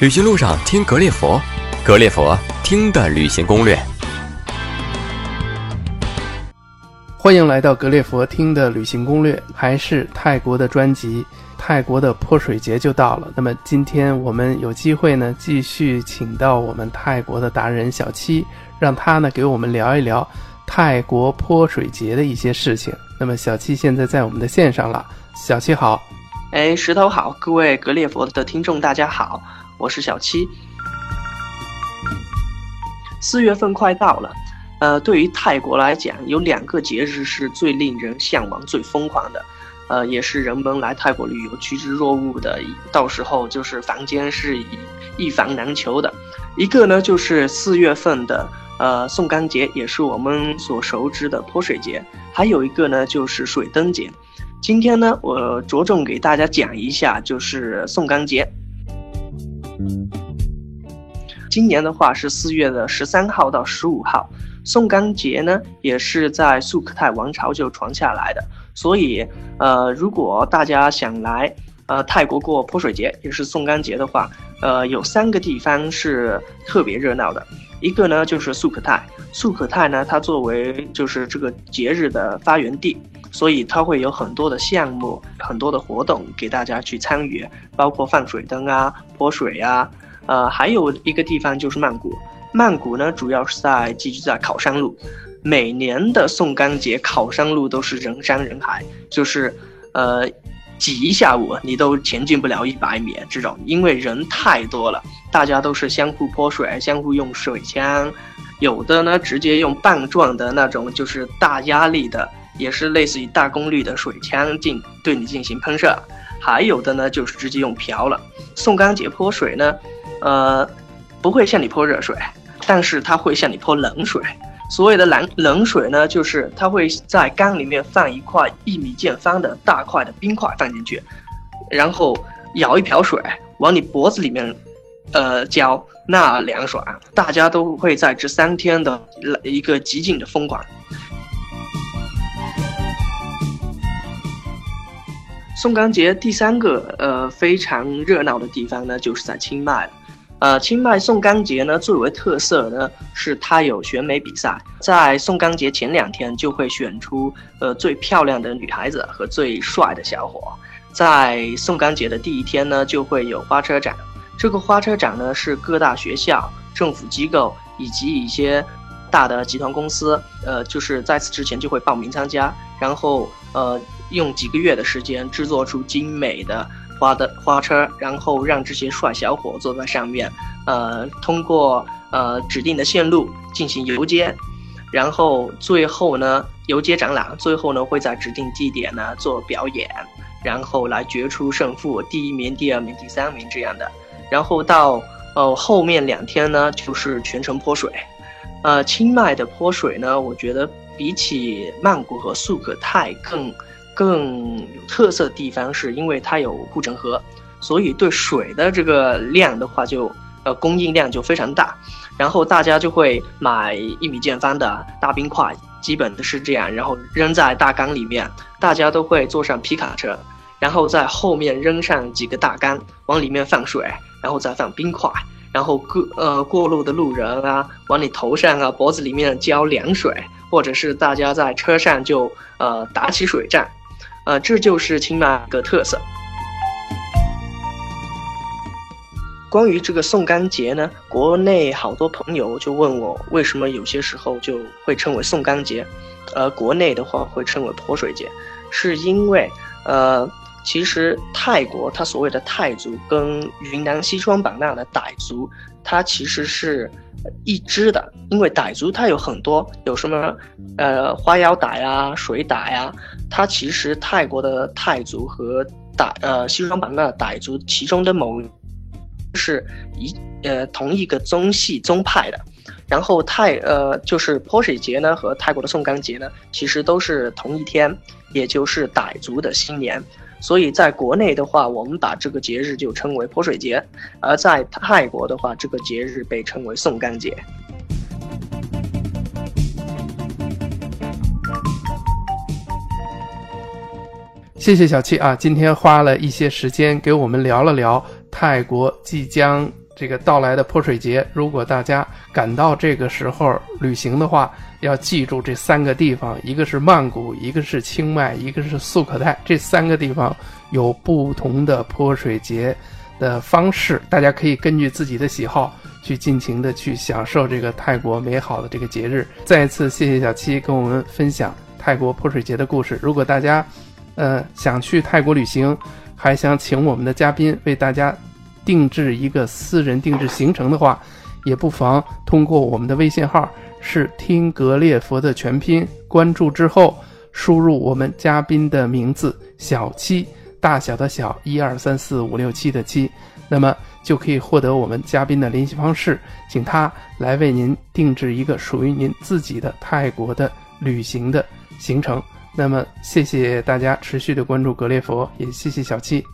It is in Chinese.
旅行路上听格列佛，格列佛听的旅行攻略。欢迎来到格列佛听的旅行攻略，还是泰国的专辑。泰国的泼水节就到了，那么今天我们有机会呢，继续请到我们泰国的达人小七，让他呢给我们聊一聊泰国泼水节的一些事情。那么小七现在在我们的线上了，小七好。哎，石头好，各位格列佛的听众大家好，我是小七。四月份快到了，呃，对于泰国来讲，有两个节日是最令人向往、最疯狂的，呃，也是人们来泰国旅游趋之若鹜的，到时候就是房间是一一房难求的。一个呢就是四月份的呃宋干节，也是我们所熟知的泼水节；还有一个呢就是水灯节。今天呢，我着重给大家讲一下，就是宋干节。今年的话是四月的十三号到十五号，宋干节呢也是在素可泰王朝就传下来的，所以呃，如果大家想来呃泰国过泼水节，也是宋干节的话，呃，有三个地方是特别热闹的，一个呢就是素可泰，素可泰呢它作为就是这个节日的发源地。所以它会有很多的项目，很多的活动给大家去参与，包括放水灯啊、泼水啊，呃，还有一个地方就是曼谷。曼谷呢，主要是在寄居在考山路，每年的宋干节，考山路都是人山人海，就是，呃，挤一下午你都前进不了一百米这种，因为人太多了，大家都是相互泼水，相互用水枪，有的呢直接用棒状的那种，就是大压力的。也是类似于大功率的水枪进对你进行喷射，还有的呢就是直接用瓢了。宋干节泼水呢，呃，不会向你泼热水，但是它会向你泼冷水。所谓的冷冷水呢，就是它会在缸里面放一块一米见方的大块的冰块放进去，然后舀一瓢水往你脖子里面，呃浇，那凉爽，大家都会在这三天的一个极尽的疯狂。宋干节第三个呃非常热闹的地方呢，就是在清迈了。呃，清迈宋干节呢最为特色呢是它有选美比赛，在宋干节前两天就会选出呃最漂亮的女孩子和最帅的小伙。在宋干节的第一天呢，就会有花车展。这个花车展呢是各大学校、政府机构以及一些大的集团公司，呃，就是在此之前就会报名参加，然后呃。用几个月的时间制作出精美的花的花车，然后让这些帅小伙坐在上面，呃，通过呃指定的线路进行游街，然后最后呢游街展览，最后呢会在指定地点呢做表演，然后来决出胜负，第一名、第二名、第三名这样的。然后到呃后面两天呢就是全程泼水，呃，清迈的泼水呢，我觉得比起曼谷和素可泰更。更有特色的地方是因为它有护城河，所以对水的这个量的话就呃供应量就非常大，然后大家就会买一米见方的大冰块，基本的是这样，然后扔在大缸里面，大家都会坐上皮卡车，然后在后面扔上几个大缸，往里面放水，然后再放冰块，然后过呃过路的路人啊往你头上啊脖子里面浇凉水，或者是大家在车上就呃打起水战。呃，这就是清迈的特色。关于这个宋干节呢，国内好多朋友就问我，为什么有些时候就会称为宋干节，而国内的话会称为泼水节，是因为呃，其实泰国它所谓的泰族跟云南西双版纳的傣族，它其实是。一支的，因为傣族它有很多，有什么，呃，花腰傣啊，水傣呀，它其实泰国的泰族和傣，呃，西双版纳傣族其中的某，是一，呃，同一个宗系宗派的，然后泰，呃，就是泼水节呢和泰国的宋干节呢，其实都是同一天，也就是傣族的新年。所以，在国内的话，我们把这个节日就称为泼水节；而在泰国的话，这个节日被称为送干节。谢谢小七啊，今天花了一些时间给我们聊了聊泰国即将这个到来的泼水节，如果大家赶到这个时候旅行的话，要记住这三个地方：一个是曼谷，一个是清迈，一个是素可泰。这三个地方有不同的泼水节的方式，大家可以根据自己的喜好去尽情的去享受这个泰国美好的这个节日。再一次谢谢小七跟我们分享泰国泼水节的故事。如果大家，呃，想去泰国旅行，还想请我们的嘉宾为大家。定制一个私人定制行程的话，也不妨通过我们的微信号是听格列佛的全拼，关注之后输入我们嘉宾的名字小七，大小的小一二三四五六七的七，那么就可以获得我们嘉宾的联系方式，请他来为您定制一个属于您自己的泰国的旅行的行程。那么谢谢大家持续的关注格列佛，也谢谢小七。